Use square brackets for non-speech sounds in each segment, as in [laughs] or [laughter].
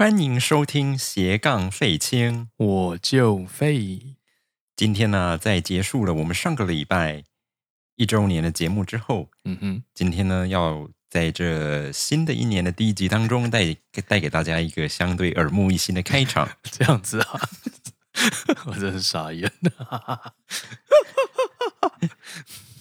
欢迎收听斜杠废青，我就废。今天呢，在结束了我们上个礼拜一周年的节目之后，嗯哼，今天呢，要在这新的一年的第一集当中带带给大家一个相对耳目一新的开场。[laughs] 这样子啊，[laughs] 我真是傻眼。[laughs]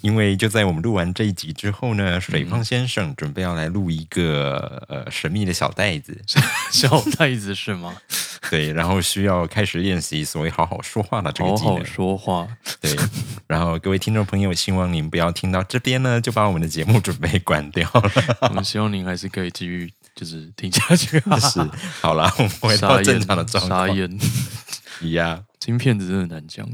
因为就在我们录完这一集之后呢，水胖先生准备要来录一个呃神秘的小袋子，[laughs] 小袋子是吗？[laughs] 对，然后需要开始练习所谓好好说话的这个技能。好好说话，对。然后各位听众朋友，希望您不要听到这边呢，就把我们的节目准备关掉了。[laughs] 我们希望您还是可以继续就是听下去。是，好了，我们回到正常的状况。傻眼，呀，金片子真的难讲。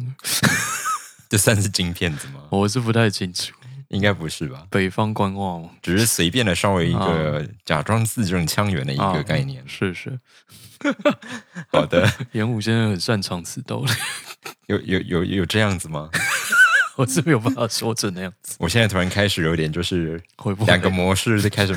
这算是金片子吗？我是不太清楚，应该不是吧？北方官话吗？只是随便的稍微一个假装字正腔圆的一个概念。是是，[laughs] 好的。[laughs] 严武先生很擅长此道，[laughs] 有有有有这样子吗？我是没有办法说成那样子。我现在突然开始有点就是两个模式在开始，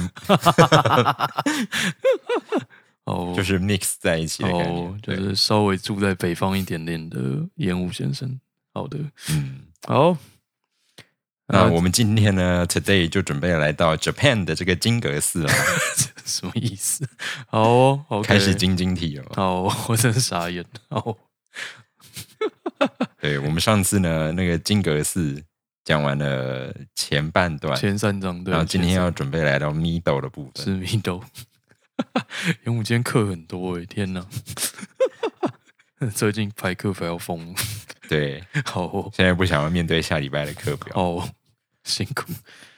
哦，就是 mix 在一起的感觉，就是稍微住在北方一点点的严武先生。好的，嗯，好，那我们今天呢，today 就准备来到 Japan 的这个金阁寺了，[laughs] 什么意思？好，开始晶晶体了。好，[laughs] 我真傻眼。好，[laughs] 对我们上次呢，那个金阁寺讲完了前半段，前三章，然后今天要准备来到 middle 的部分，是 middle。因为我今天课很多哎，天哪！最近排课 phải 要疯。对，[laughs] 好，现在不想要面对下礼拜的课表。哦，辛苦。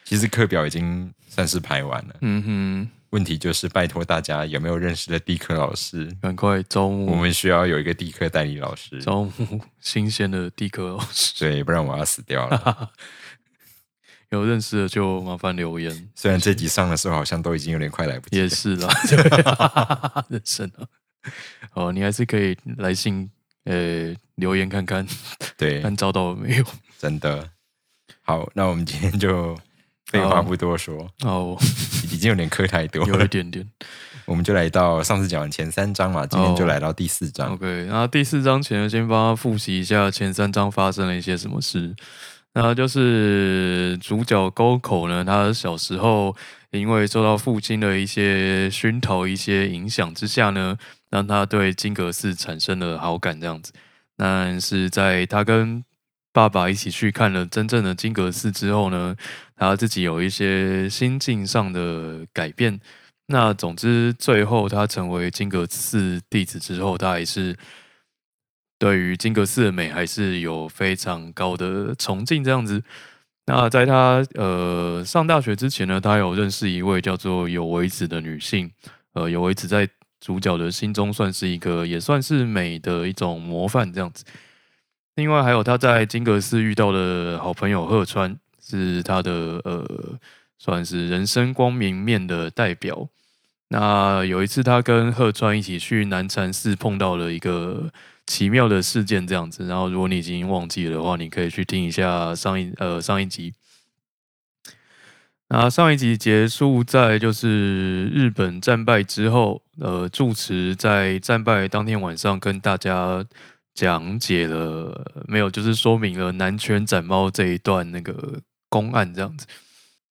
其实课表已经算是排完了。嗯哼。问题就是拜托大家有没有认识的地科老师？赶快招募。我们需要有一个地科代理老师。招募 [laughs] 新鲜的地科老师。对，不然我要死掉了。[laughs] 有认识的就麻烦留言。虽然这集上的时候好像都已经有点快来不及。也是啦。人生啊。哦，你还是可以来信。呃，留言看看，对，看找到了没有？[laughs] 真的好，那我们今天就废话不多说哦，已经有点磕太多，有一点点，我们就来到上次讲完前三章嘛，今天就来到第四章。OK，那第四章前先帮他复习一下前三章发生了一些什么事。那就是主角沟口呢，他小时候因为受到父亲的一些熏陶、一些影响之下呢。让他对金阁寺产生了好感，这样子。但是在他跟爸爸一起去看了真正的金阁寺之后呢，他自己有一些心境上的改变。那总之，最后他成为金阁寺弟子之后，他还是对于金阁寺的美还是有非常高的崇敬，这样子。那在他呃上大学之前呢，他有认识一位叫做有为子的女性，呃，有为子在。主角的心中算是一个，也算是美的一种模范这样子。另外还有他在金阁寺遇到的好朋友鹤川，是他的呃，算是人生光明面的代表。那有一次他跟鹤川一起去南禅寺，碰到了一个奇妙的事件这样子。然后如果你已经忘记了的话，你可以去听一下上一呃上一集。那上一集结束在就是日本战败之后，呃，住持在战败当天晚上跟大家讲解了没有，就是说明了南拳斩猫这一段那个公案这样子。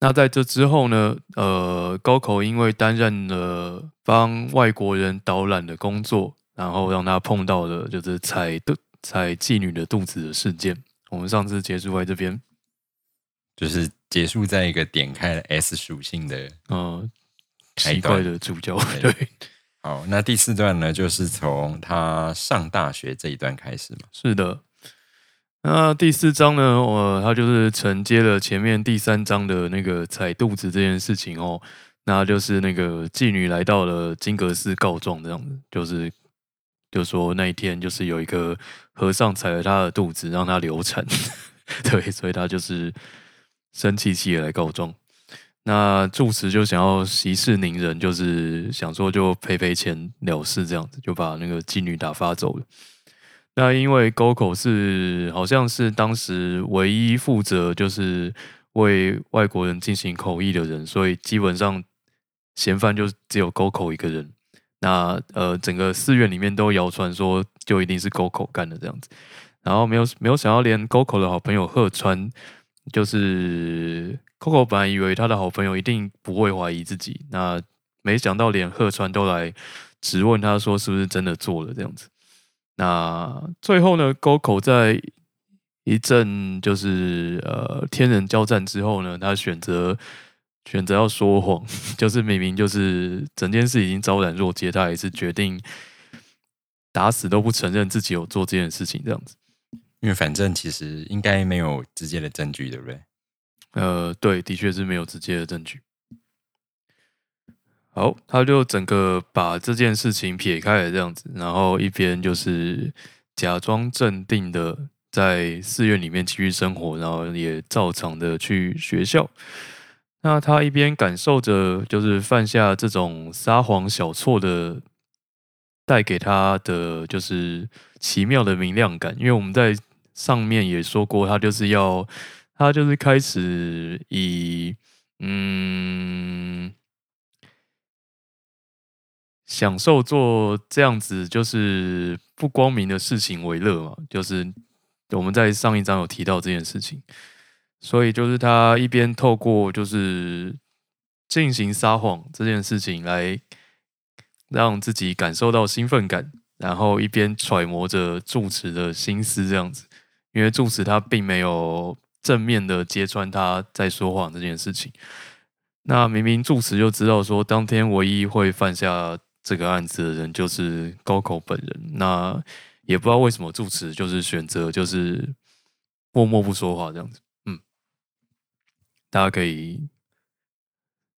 那在这之后呢，呃，高口因为担任了帮外国人导览的工作，然后让他碰到了就是踩的踩妓女的肚子的事件。我们上次结束在这边。就是结束在一个点开了 S 属性的嗯奇怪的主角对，好，那第四段呢，就是从他上大学这一段开始嘛。是的，那第四章呢，我他就是承接了前面第三章的那个踩肚子这件事情哦，那就是那个妓女来到了金阁寺告状这样子，就是就说那一天就是有一个和尚踩了他的肚子，让他流产，[laughs] 对，所以他就是生气气的来告状。那住持就想要息事宁人，就是想说就赔赔钱了事，这样子就把那个妓女打发走了。那因为沟口是好像是当时唯一负责就是为外国人进行口译的人，所以基本上嫌犯就只有沟口一个人。那呃，整个寺院里面都谣传说，就一定是沟口干的这样子。然后没有没有想到，连沟口的好朋友鹤川，就是 Coco 本来以为他的好朋友一定不会怀疑自己，那没想到连鹤川都来质问他说是不是真的做了这样子。那最后呢，，Coco 在一阵就是呃天人交战之后呢，他选择。选择要说谎，[laughs] 就是明明就是整件事已经昭然若揭，他还是决定打死都不承认自己有做这件事情，这样子。因为反正其实应该没有直接的证据，对不对？呃，对，的确是没有直接的证据。好，他就整个把这件事情撇开了，这样子，然后一边就是假装镇定的在寺院里面继续生活，然后也照常的去学校。那他一边感受着，就是犯下这种撒谎小错的带给他的就是奇妙的明亮感，因为我们在上面也说过，他就是要他就是开始以嗯享受做这样子就是不光明的事情为乐嘛，就是我们在上一章有提到这件事情。所以就是他一边透过就是进行撒谎这件事情来让自己感受到兴奋感，然后一边揣摩着住持的心思这样子，因为住持他并没有正面的揭穿他在说谎这件事情。那明明住持就知道说，当天唯一会犯下这个案子的人就是高口本人，那也不知道为什么住持就是选择就是默默不说话这样子。嗯大家可以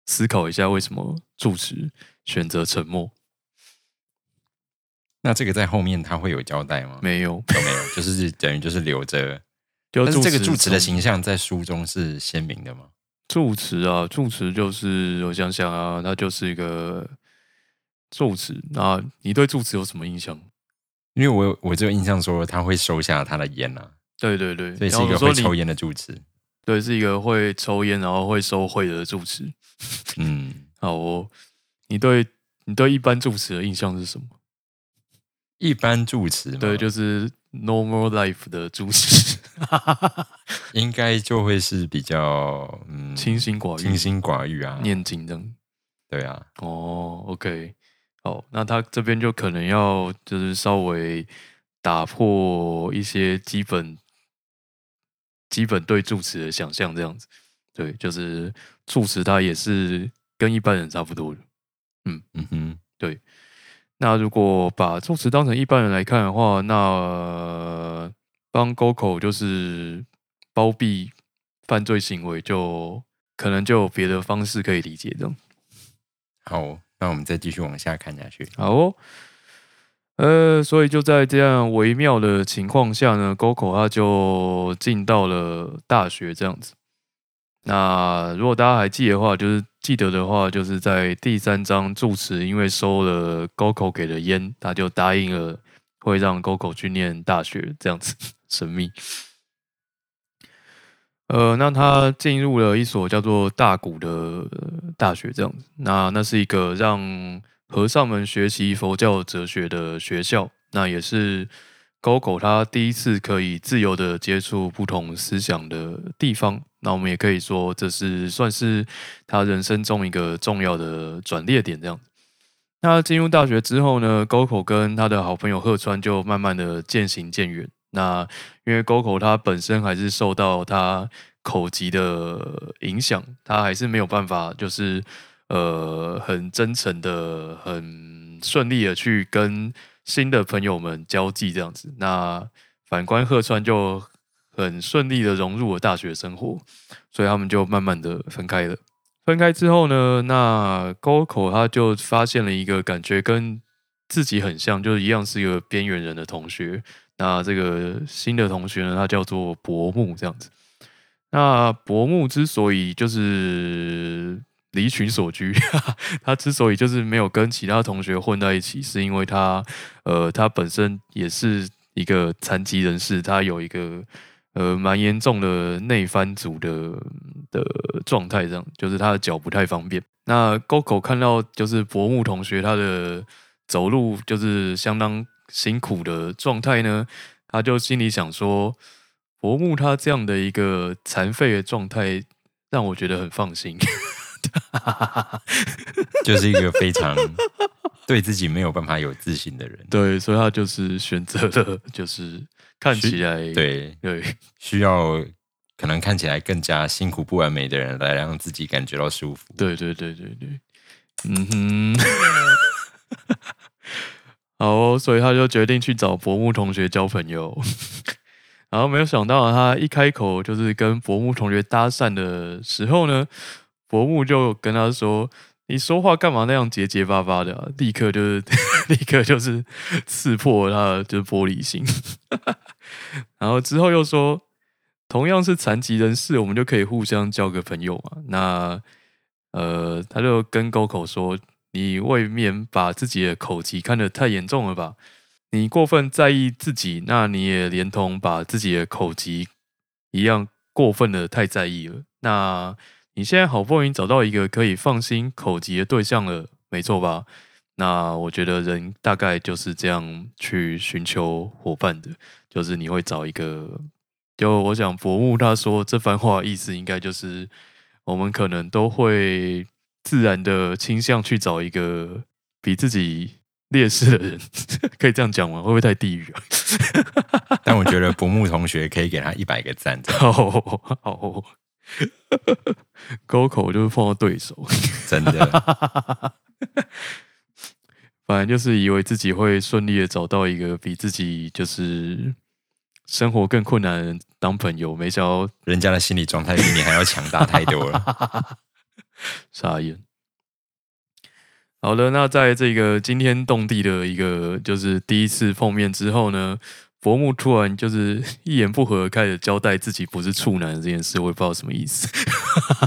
思考一下，为什么住持选择沉默？那这个在后面他会有交代吗？没有，没有，就是等于就是留着。[laughs] 但是这个住持的形象在书中是鲜明的吗？住持啊，住持就是我想想啊，他就是一个住持。那你对住持有什么印象？因为我我这个印象说他会收下他的烟啊，对对对，所以是一个会抽烟的住持。对，是一个会抽烟，然后会收贿的住持。嗯，[laughs] 好哦。你对你对一般住持的印象是什么？一般住持，对，就是 normal life 的住持，[laughs] 应该就会是比较嗯清心寡欲、清心寡欲啊，念经的。对啊。哦，OK，好，那他这边就可能要就是稍微打破一些基本。基本对住持的想象这样子，对，就是住持他也是跟一般人差不多的，嗯嗯哼，对。那如果把措辞当成一般人来看的话，那帮沟口就是包庇犯罪行为，就可能就有别的方式可以理解的。好，那我们再继续往下看下去。好哦。呃，所以就在这样微妙的情况下呢，沟口他就进到了大学这样子。那如果大家还记得的话，就是记得的话，就是在第三章住持因为收了沟口给的烟，他就答应了会让沟口去念大学这样子，[laughs] 神秘。呃，那他进入了一所叫做大谷的大学这样子。那那是一个让和尚们学习佛教哲学的学校，那也是高口他第一次可以自由的接触不同思想的地方。那我们也可以说，这是算是他人生中一个重要的转捩点。这样，那进入大学之后呢，高口跟他的好朋友鹤川就慢慢的渐行渐远。那因为高口他本身还是受到他口疾的影响，他还是没有办法就是。呃，很真诚的，很顺利的去跟新的朋友们交际，这样子。那反观鹤川就很顺利的融入了大学生活，所以他们就慢慢的分开了。分开之后呢，那沟口他就发现了一个感觉跟自己很像，就是一样是一个边缘人的同学。那这个新的同学呢，他叫做薄木，这样子。那薄木之所以就是离群所居，[laughs] 他之所以就是没有跟其他同学混在一起，是因为他呃，他本身也是一个残疾人士，他有一个呃蛮严重的内翻组的的状态，这样就是他的脚不太方便。那沟口看到就是薄木同学他的走路就是相当辛苦的状态呢，他就心里想说。薄木他这样的一个残废的状态，让我觉得很放心。[laughs] 就是一个非常对自己没有办法有自信的人。对，所以他就是选择了，就是看起来对对，需要可能看起来更加辛苦不完美的人来让自己感觉到舒服。对对对对对，嗯哼，[laughs] 好，所以他就决定去找薄木同学交朋友。[laughs] 然后没有想到，他一开口就是跟伯木同学搭讪的时候呢，伯木就跟他说：“你说话干嘛那样结结巴巴的？”立刻就是 [laughs] 立刻就是刺破他的就是玻璃心。[laughs] 然后之后又说：“同样是残疾人士，我们就可以互相交个朋友嘛。”那呃，他就跟沟口说：“你未免把自己的口疾看得太严重了吧？”你过分在意自己，那你也连同把自己的口疾一样过分的太在意了。那你现在好不容易找到一个可以放心口疾的对象了，没错吧？那我觉得人大概就是这样去寻求伙伴的，就是你会找一个。就我想伯木他说这番话意思，应该就是我们可能都会自然的倾向去找一个比自己。劣势的人 [laughs] 可以这样讲吗？会不会太地狱啊？但我觉得博木同学可以给他一百个赞。好，好，[laughs] 沟口就是碰到对手，[laughs] 真的。[laughs] 反正就是以为自己会顺利的找到一个比自己就是生活更困难的人当朋友，没想到人家的心理状态比你还要强大太多了。傻眼。好的，那在这个惊天动地的一个就是第一次碰面之后呢，伯木突然就是一言不合开始交代自己不是处男这件事，我也不知道什么意思。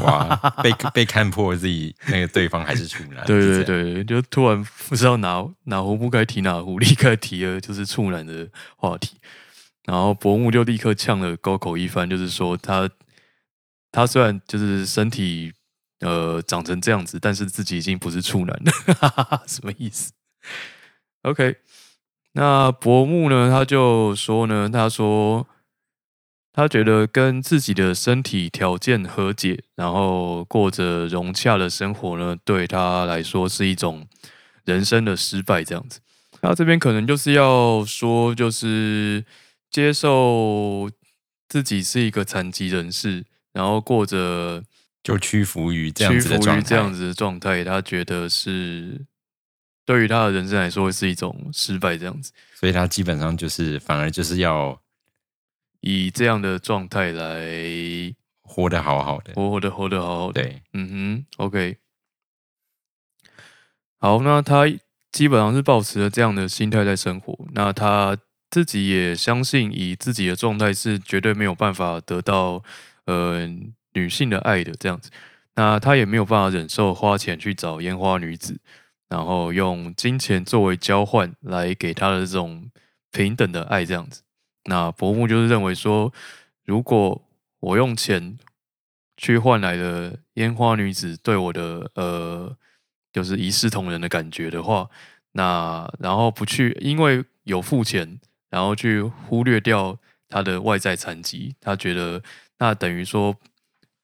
哇，被被看破自己那个对方还是处男。对对对，就突然不知道哪哪壶不该提哪壶，立刻提了就是处男的话题，然后伯木就立刻呛了高口一番，就是说他他虽然就是身体。呃，长成这样子，但是自己已经不是处男了，[laughs] 什么意思？OK，那伯木呢？他就说呢，他说他觉得跟自己的身体条件和解，然后过着融洽的生活呢，对他来说是一种人生的失败。这样子，那这边可能就是要说，就是接受自己是一个残疾人士，然后过着。就屈服于这样子的状态，这样子的状态，他觉得是对于他的人生来说是一种失败，这样子，所以他基本上就是反而就是要以这样的状态来活得好好的，活活的活得好好的，对，嗯哼，OK，好，那他基本上是保持了这样的心态在生活，那他自己也相信，以自己的状态是绝对没有办法得到，嗯。女性的爱的这样子，那他也没有办法忍受花钱去找烟花女子，然后用金钱作为交换来给他的这种平等的爱这样子。那伯木就是认为说，如果我用钱去换来的烟花女子对我的呃，就是一视同仁的感觉的话，那然后不去因为有付钱，然后去忽略掉他的外在残疾，他觉得那等于说。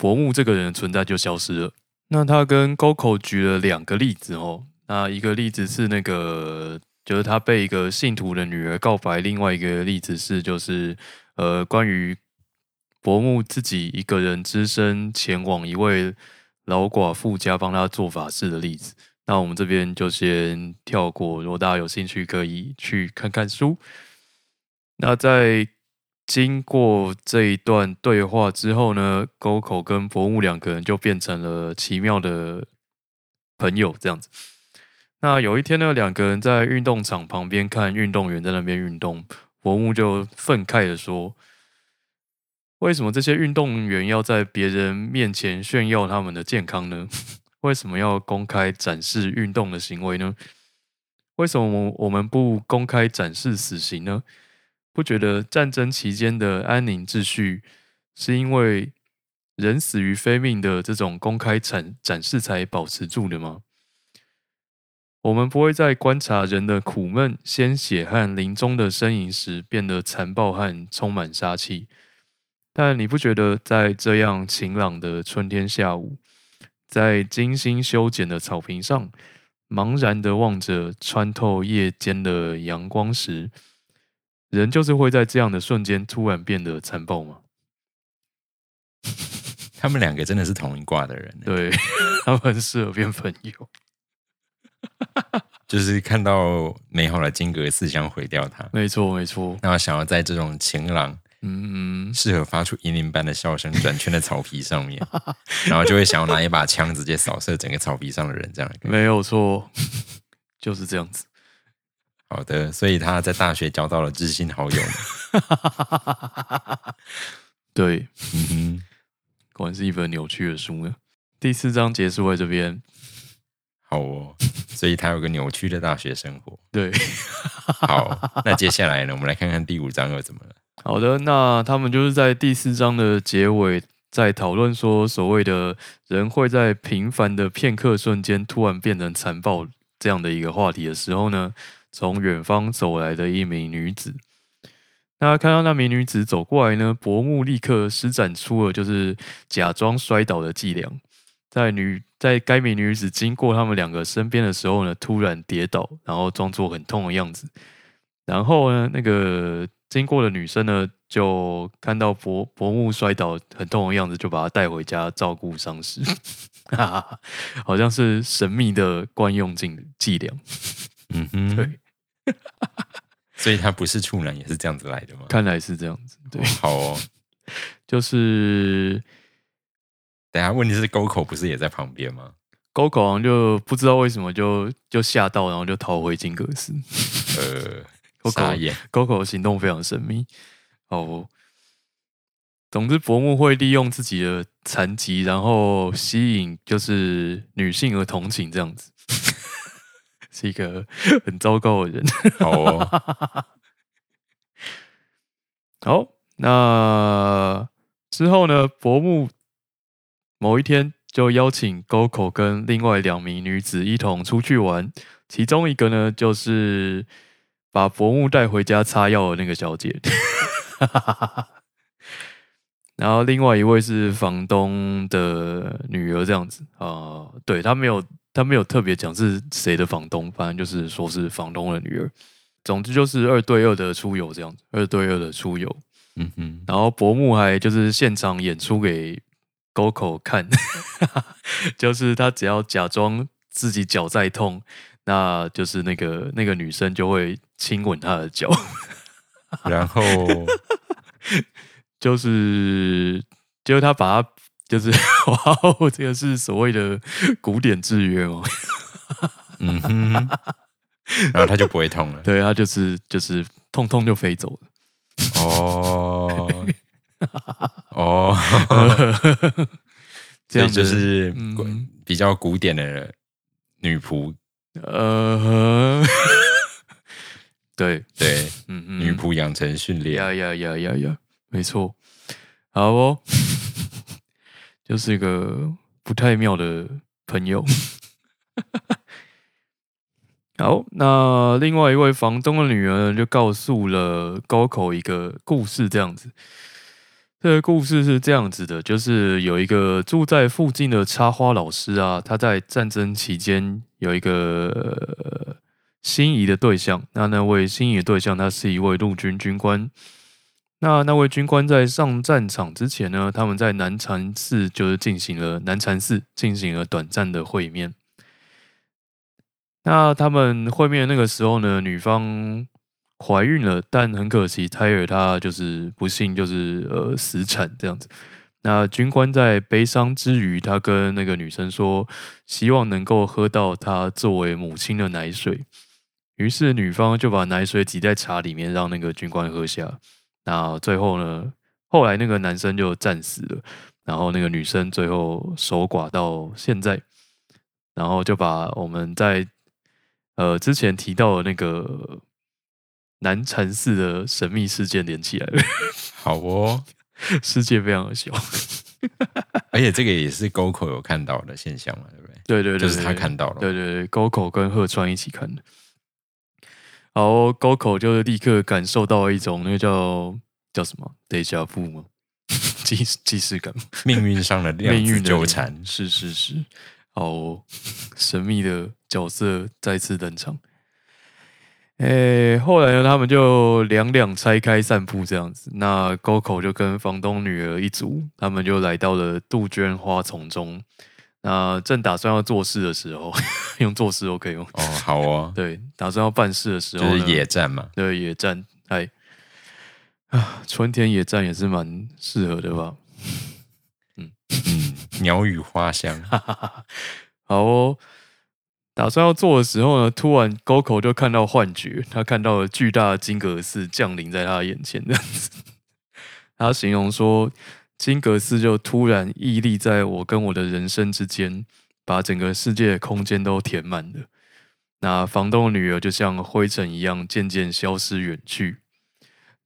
伯木这个人的存在就消失了。那他跟沟口举了两个例子哦。那一个例子是那个，就是他被一个信徒的女儿告白；另外一个例子是，就是呃，关于伯木自己一个人只身前往一位老寡妇家帮他做法事的例子。那我们这边就先跳过，如果大家有兴趣，可以去看看书。那在。经过这一段对话之后呢，沟口跟伯木两个人就变成了奇妙的朋友，这样子。那有一天呢，两个人在运动场旁边看运动员在那边运动，伯木就愤慨的说：“为什么这些运动员要在别人面前炫耀他们的健康呢？[laughs] 为什么要公开展示运动的行为呢？为什么我我们不公开展示死刑呢？不觉得战争期间的安宁秩序是因为人死于非命的这种公开展展示才保持住的吗？”我们不会在观察人的苦闷、鲜血和临终的呻吟时变得残暴和充满杀气，但你不觉得在这样晴朗的春天下午，在精心修剪的草坪上，茫然的望着穿透夜间的阳光时，人就是会在这样的瞬间突然变得残暴吗？[laughs] 他们两个真的是同一卦的人，对 [laughs] 他们很适合变朋友。[laughs] 就是看到美好的金格寺想毁掉它，没错没错。然后想要在这种晴朗、嗯适合发出银铃般的笑声转圈的草皮上面，[laughs] 然后就会想要拿一把枪直接扫射整个草皮上的人，这样没有错，[laughs] 就是这样子。好的，所以他在大学交到了知心好友。对，嗯哼，果然是一本扭曲的书呢。第四章结束在这边。好哦，[laughs] 所以他有个扭曲的大学生活。对，[laughs] 好，那接下来呢？我们来看看第五章又怎么了。好的，那他们就是在第四章的结尾，在讨论说，所谓的人会在平凡的片刻瞬间突然变成残暴这样的一个话题的时候呢，从远方走来的一名女子。那看到那名女子走过来呢，伯木立刻施展出了就是假装摔倒的伎俩。在女在该名女子经过他们两个身边的时候呢，突然跌倒，然后装作很痛的样子。然后呢，那个经过的女生呢，就看到伯伯木摔倒很痛的样子，就把他带回家照顾伤势。[laughs] 哈哈好像是神秘的惯用伎伎俩。嗯 [laughs] 哼，对。所以他不是处男，也是这样子来的吗？看来是这样子。对，好哦，[laughs] 就是。等下，问题是沟口不是也在旁边吗？沟口好像就不知道为什么就就吓到，然后就逃回金阁寺。呃，沟口沟口行动非常神秘。哦，总之伯木会利用自己的残疾，然后吸引就是女性和同情这样子，[laughs] 是一个很糟糕的人。好，[laughs] 好，那之后呢？伯木。某一天，就邀请沟口跟另外两名女子一同出去玩。其中一个呢，就是把伯木带回家擦药的那个小姐。[laughs] 然后另外一位是房东的女儿，这样子啊。对他没有，他没有特别讲是谁的房东，反正就是说是房东的女儿。总之就是二对二的出游这样子，二对二的出游。嗯哼。然后伯木还就是现场演出给。沟口看，[laughs] 就是他只要假装自己脚在痛，那就是那个那个女生就会亲吻他的脚，[laughs] 然后就是就是他把他就是 [laughs] 哇哦，这个是所谓的古典制约哦，嗯哼，然后他就不会痛了，对他就是就是痛痛就飞走了，哦。[laughs] 哦，[laughs] 这样就是比较古典的女仆，呃，[laughs] 对。对，嗯嗯，女仆养成训练，呀呀呀呀呀，没错，好哦，就是一个不太妙的朋友。好，那另外一位房东的女儿就告诉了高口一个故事，这样子。这个故事是这样子的，就是有一个住在附近的插花老师啊，他在战争期间有一个心仪的对象。那那位心仪的对象，他是一位陆军军官。那那位军官在上战场之前呢，他们在南禅寺就是进行了南禅寺进行了短暂的会面。那他们会面那个时候呢，女方。怀孕了，但很可惜，胎儿他就是不幸就是呃死产这样子。那军官在悲伤之余，他跟那个女生说，希望能够喝到他作为母亲的奶水。于是女方就把奶水挤在茶里面，让那个军官喝下。那最后呢，后来那个男生就战死了，然后那个女生最后守寡到现在，然后就把我们在呃之前提到的那个南禅寺的神秘事件连起来了。[laughs] 好哦。世界非常的小，[laughs] 而且这个也是沟口有看到的现象嘛，对不对？对对对，就是他看到了。对对对，沟口跟鹤川一起看的，然后沟口就是立刻感受到一种那个叫叫什么 deja vu 吗？[laughs] 既既视感，命运上的命运纠缠，是是是，好神秘的角色再次登场。诶，后来呢，他们就两两拆开散步这样子。那沟口就跟房东女儿一组，他们就来到了杜鹃花丛中。那正打算要做事的时候，[laughs] 用做事都可以用哦，好哦。对，打算要办事的时候，就是野战嘛。对，野战，哎，啊，春天野战也是蛮适合的吧？嗯嗯，鸟语花香，[laughs] 好哦。打算要做的时候呢，突然沟口就看到幻觉，他看到了巨大的金阁寺降临在他眼前，这样子。他形容说，金阁寺就突然屹立在我跟我的人生之间，把整个世界的空间都填满了。那房东的女儿就像灰尘一样渐渐消失远去。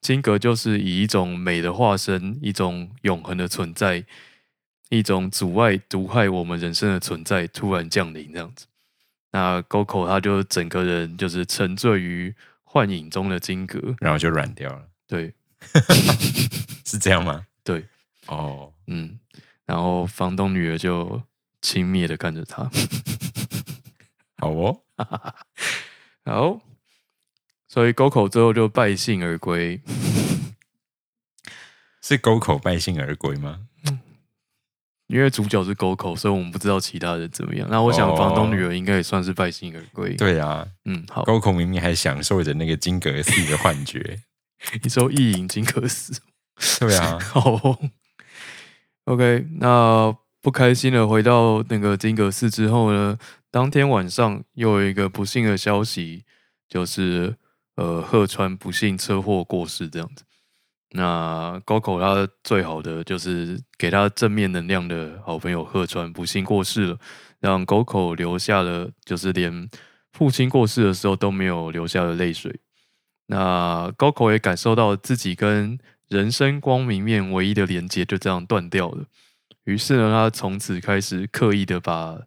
金阁就是以一种美的化身，一种永恒的存在，一种阻碍毒害我们人生的存在，突然降临这样子。那沟口他就整个人就是沉醉于幻影中的金阁，然后就软掉了。对，[laughs] 是这样吗？对，哦，嗯，然后房东女儿就轻蔑的看着他。[laughs] 好哦，[laughs] 好，所以沟口最后就败兴而归。是沟口败兴而归吗？因为主角是沟口，所以我们不知道其他人怎么样。那我想房东女儿应该也算是败兴而归。对啊，嗯，好。沟口明明还享受着那个金阁寺的幻觉，[laughs] 你说意淫金阁寺？对啊。[laughs] 好，OK。那不开心的回到那个金阁寺之后呢？当天晚上又有一个不幸的消息，就是呃，鹤川不幸车祸过世，这样子。那高口他最好的就是给他正面能量的好朋友鹤川不幸过世了，让沟口留下了就是连父亲过世的时候都没有流下的泪水。那高口也感受到自己跟人生光明面唯一的连接就这样断掉了。于是呢，他从此开始刻意的把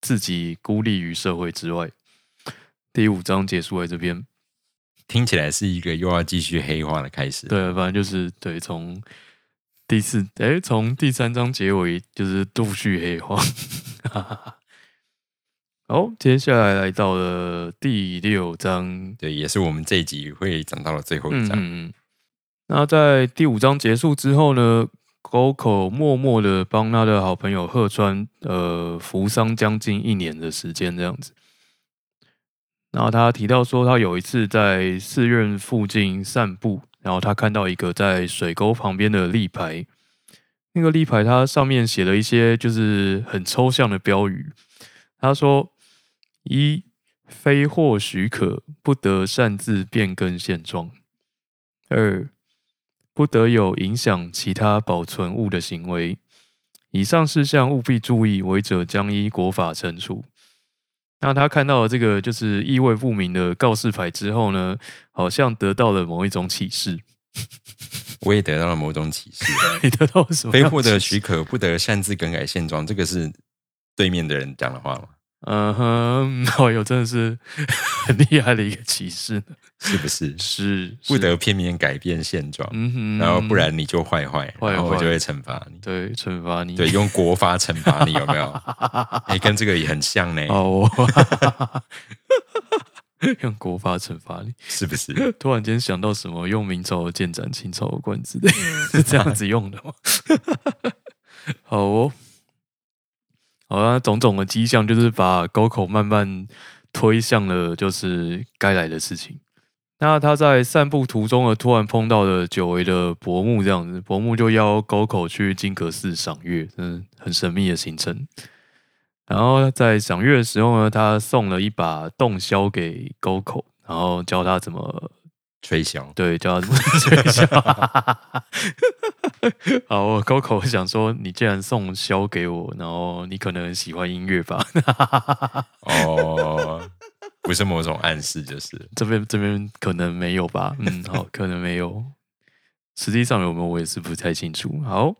自己孤立于社会之外。第五章结束在这边。听起来是一个又要继续黑化的开始。对，反正就是对，从第四哎，从第三章结尾就是陆续黑化。[laughs] 好，接下来来到了第六章，对，也是我们这一集会讲到的最后一章。嗯嗯。那在第五章结束之后呢，沟口默默的帮他的好朋友鹤川呃扶丧将近一年的时间，这样子。然后他提到说，他有一次在寺院附近散步，然后他看到一个在水沟旁边的立牌，那个立牌它上面写了一些就是很抽象的标语。他说：一非获许可，不得擅自变更现状；二不得有影响其他保存物的行为。以上事项务必注意，违者将依国法惩处。那他看到了这个就是意味不明的告示牌之后呢，好像得到了某一种启示。[laughs] 我也得到了某种启示。[laughs] 你得到什么？非获得许可，不得擅自更改现状。这个是对面的人讲的话吗？嗯哼，[laughs] 哦哟，真的是很厉害的一个骑士，是不是？是不得片面改变现状，嗯哼然后不然你就坏坏，然后我就会惩罚你。对，惩罚你，对，用国法惩罚你，有没有？[laughs] 哎，跟这个也很像呢。哦，[laughs] 用国法惩罚你，是不是？突然间想到什么？用明朝的剑斩清朝的官之类，是这样子用的吗？好哦。好像种种的迹象，就是把沟口慢慢推向了就是该来的事情。那他在散步途中呢，突然碰到了久违的伯木，这样子，伯木就邀沟口去金阁寺赏月，嗯，很神秘的行程。然后在赏月的时候呢，他送了一把洞箫给沟口，然后教他怎么吹箫。对，教他怎么吹箫。[laughs] [laughs] 好，沟口想说，你既然送箫给我，然后你可能喜欢音乐吧？[laughs] 哦。[laughs] 不是某种暗示，就是这边这边可能没有吧，嗯，好，可能没有，实际上有没有我也是不太清楚。好，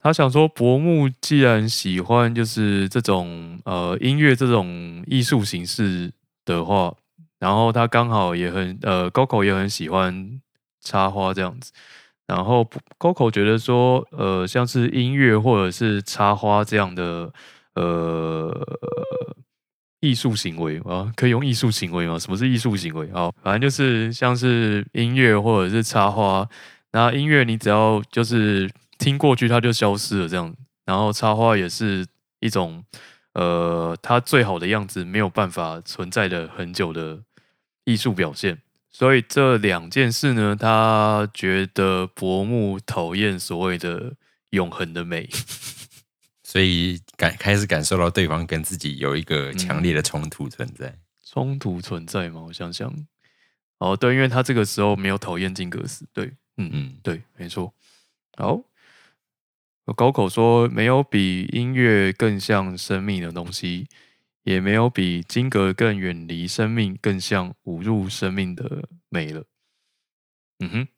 他想说伯木既然喜欢就是这种呃音乐这种艺术形式的话，然后他刚好也很呃高口也很喜欢插花这样子，然后 Coco 觉得说呃像是音乐或者是插花这样的呃。艺术行为啊，可以用艺术行为吗？什么是艺术行为啊？反正就是像是音乐或者是插花。那音乐你只要就是听过去，它就消失了这样。然后插花也是一种呃，它最好的样子没有办法存在的很久的艺术表现。所以这两件事呢，他觉得伯木讨厌所谓的永恒的美。[laughs] 所以感开始感受到对方跟自己有一个强烈的冲突存在，冲突存在吗？我想想，哦，对，因为他这个时候没有讨厌金格斯，对，嗯嗯，对，没错。好，高口说没有比音乐更像生命的东西，也没有比金格更远离生命、更像侮入生命的美了。嗯哼。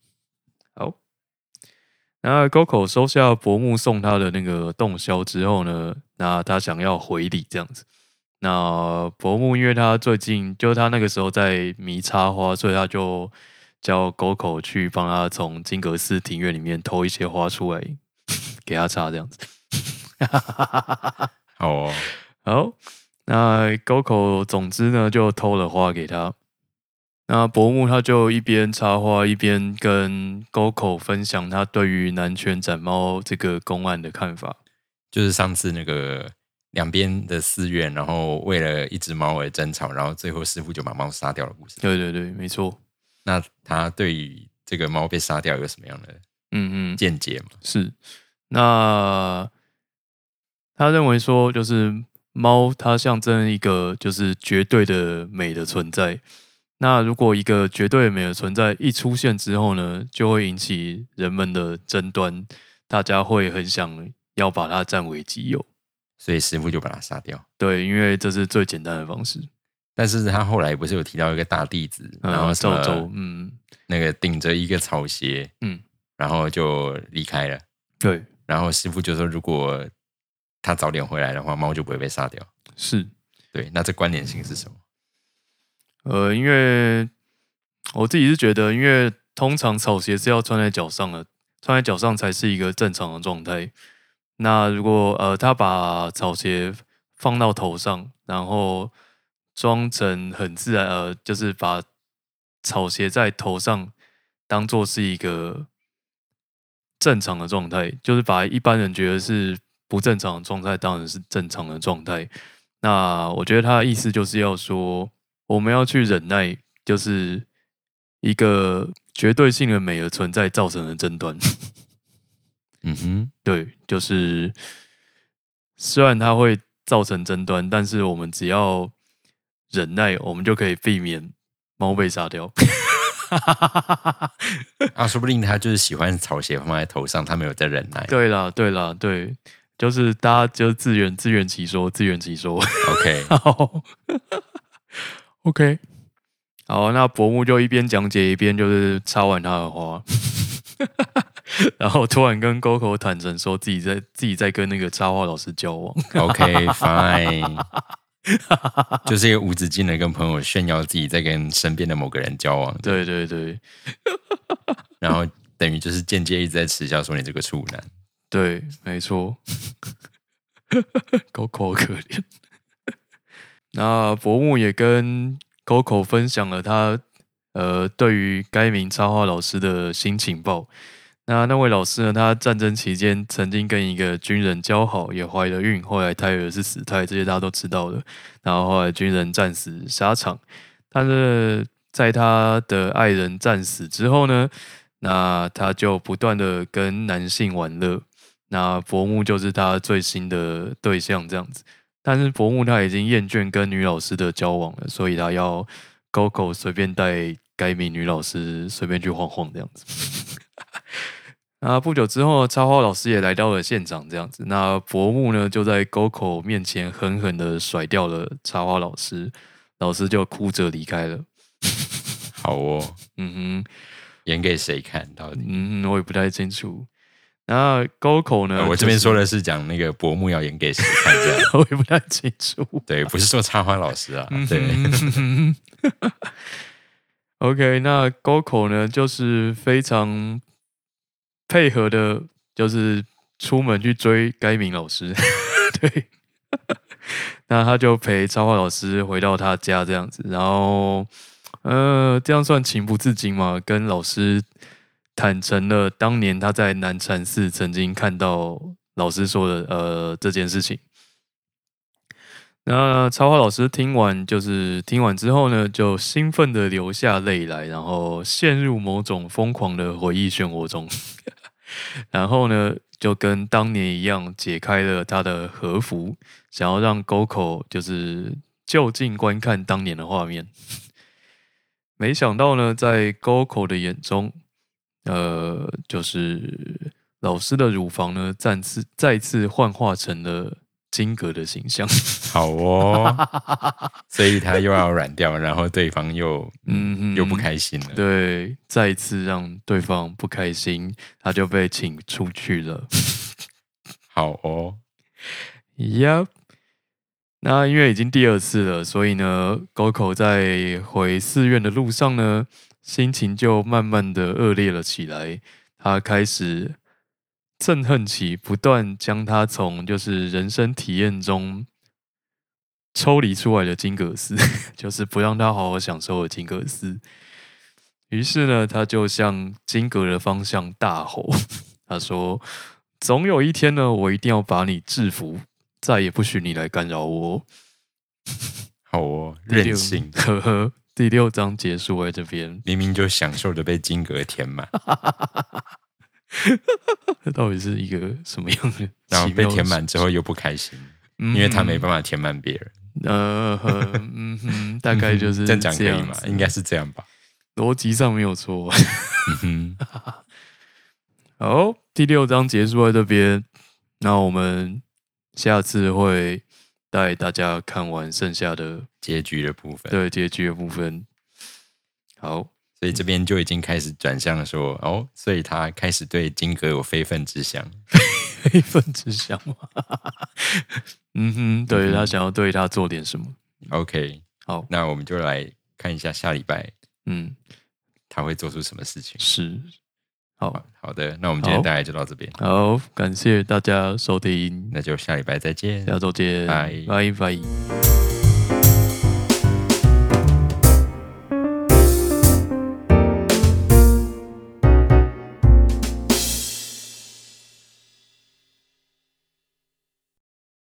那沟口收下伯木送他的那个洞箫之后呢，那他想要回礼这样子。那伯木因为他最近就他那个时候在迷插花，所以他就叫沟口去帮他从金阁寺庭院里面偷一些花出来 [laughs] 给他插这样子。[laughs] 好，好，那沟口总之呢就偷了花给他。那伯木他就一边插花，一边跟沟口分享他对于南拳斩猫这个公案的看法。就是上次那个两边的寺院，然后为了一只猫而争吵，然后最后师傅就把猫杀掉了，故事。对对对，没错。那他对于这个猫被杀掉有什么样的嗯嗯见解吗？是，那他认为说，就是猫它象征一个就是绝对的美的存在。那如果一个绝对美的存在一出现之后呢，就会引起人们的争端，大家会很想要把它占为己有，所以师傅就把它杀掉。对，因为这是最简单的方式。但是他后来不是有提到一个大弟子，然后赵州，嗯，那个顶着一个草鞋，嗯，然后就离开了。对，然后师傅就说，如果他早点回来的话，猫就不会被杀掉。是，对，那这关联性是什么？呃，因为我自己是觉得，因为通常草鞋是要穿在脚上的，穿在脚上才是一个正常的状态。那如果呃他把草鞋放到头上，然后装成很自然，呃，就是把草鞋在头上当做是一个正常的状态，就是把一般人觉得是不正常的状态，当然是正常的状态。那我觉得他的意思就是要说。我们要去忍耐，就是一个绝对性的美的存在造成的争端。嗯哼，[laughs] 对，就是虽然它会造成争端，但是我们只要忍耐，我们就可以避免猫被杀掉。[laughs] 啊，说不定他就是喜欢草鞋放在头上，他没有在忍耐。对啦，对啦，对，就是大家就自圆自圆其说，自圆其说。OK [laughs] 好。OK，好，那伯木就一边讲解一边就是插完他的花，[laughs] 然后突然跟沟口坦诚说自己在自己在跟那个插画老师交往。OK，Fine，[laughs] 就是一个无止境的跟朋友炫耀自己在跟身边的某个人交往。对对对，然后等于就是间接一直在耻笑说你这个处男。对，没错，[laughs] 沟口可怜。[laughs] 那伯木也跟 Coco 分享了他呃对于该名插画老师的新情报。那那位老师呢，他战争期间曾经跟一个军人交好，也怀了孕，后来胎儿是死胎，这些大家都知道的。然后后来军人战死沙场，他的在他的爱人战死之后呢，那他就不断的跟男性玩乐，那伯木就是他最新的对象这样子。但是伯木他已经厌倦跟女老师的交往了，所以他要 goco 随便带该名女老师随便去晃晃这样子。[laughs] 那不久之后，插花老师也来到了现场，这样子。那伯木呢，就在沟口面前狠狠的甩掉了插花老师，老师就哭着离开了。[laughs] 好哦，嗯哼，演给谁看？到底？嗯，我也不太清楚。那沟口呢？我这边说的是讲那个伯木要演给谁看，这样 [laughs] 我也不太清楚。对，不是说插花老师啊。对。OK，那沟口呢，就是非常。配合的，就是出门去追该名老师，[laughs] 对，那他就陪插画老师回到他家这样子，然后，呃，这样算情不自禁嘛？跟老师坦诚了当年他在南禅寺曾经看到老师说的呃这件事情。那插画老师听完，就是听完之后呢，就兴奋的流下泪来，然后陷入某种疯狂的回忆漩涡中。[laughs] 然后呢，就跟当年一样，解开了他的和服，想要让沟口就是就近观看当年的画面。没想到呢，在沟口的眼中，呃，就是老师的乳房呢，再次再次幻化成了。金格的形象，[laughs] 好哦，所以他又要软掉，然后对方又嗯又不开心了，对，再一次让对方不开心，他就被请出去了。[laughs] 好哦，Yep，那因为已经第二次了，所以呢，沟口在回寺院的路上呢，心情就慢慢的恶劣了起来，他开始。憎恨起不断将他从就是人生体验中抽离出来的金格斯，[laughs] 就是不让他好好享受的金格斯。于是呢，他就向金格的方向大吼：“ [laughs] 他说，总有一天呢，我一定要把你制服，再也不许你来干扰我。”好哦，[laughs] 任性。呵呵，第六章结束在这边，明明就享受着被金格填满。这 [laughs] 到底是一个什么样的？然后被填满之后又不开心，因为他没办法填满别人。呃，嗯哼，大概就是 [laughs] 这样讲可以吗？应该是这样吧，逻辑上没有错。[laughs] 好，第六章结束在这边，那我们下次会带大家看完剩下的结局的部分。对，结局的部分。好。所以这边就已经开始转向说哦，所以他开始对金格有非分之想，[laughs] 非分之想吗？[laughs] 嗯哼，对他想要对他做点什么。OK，好，那我们就来看一下下礼拜，嗯，他会做出什么事情。是，好。好的，那我们今天大概就到这边。好，感谢大家收听，那就下礼拜再见，下周见，拜。拜拜。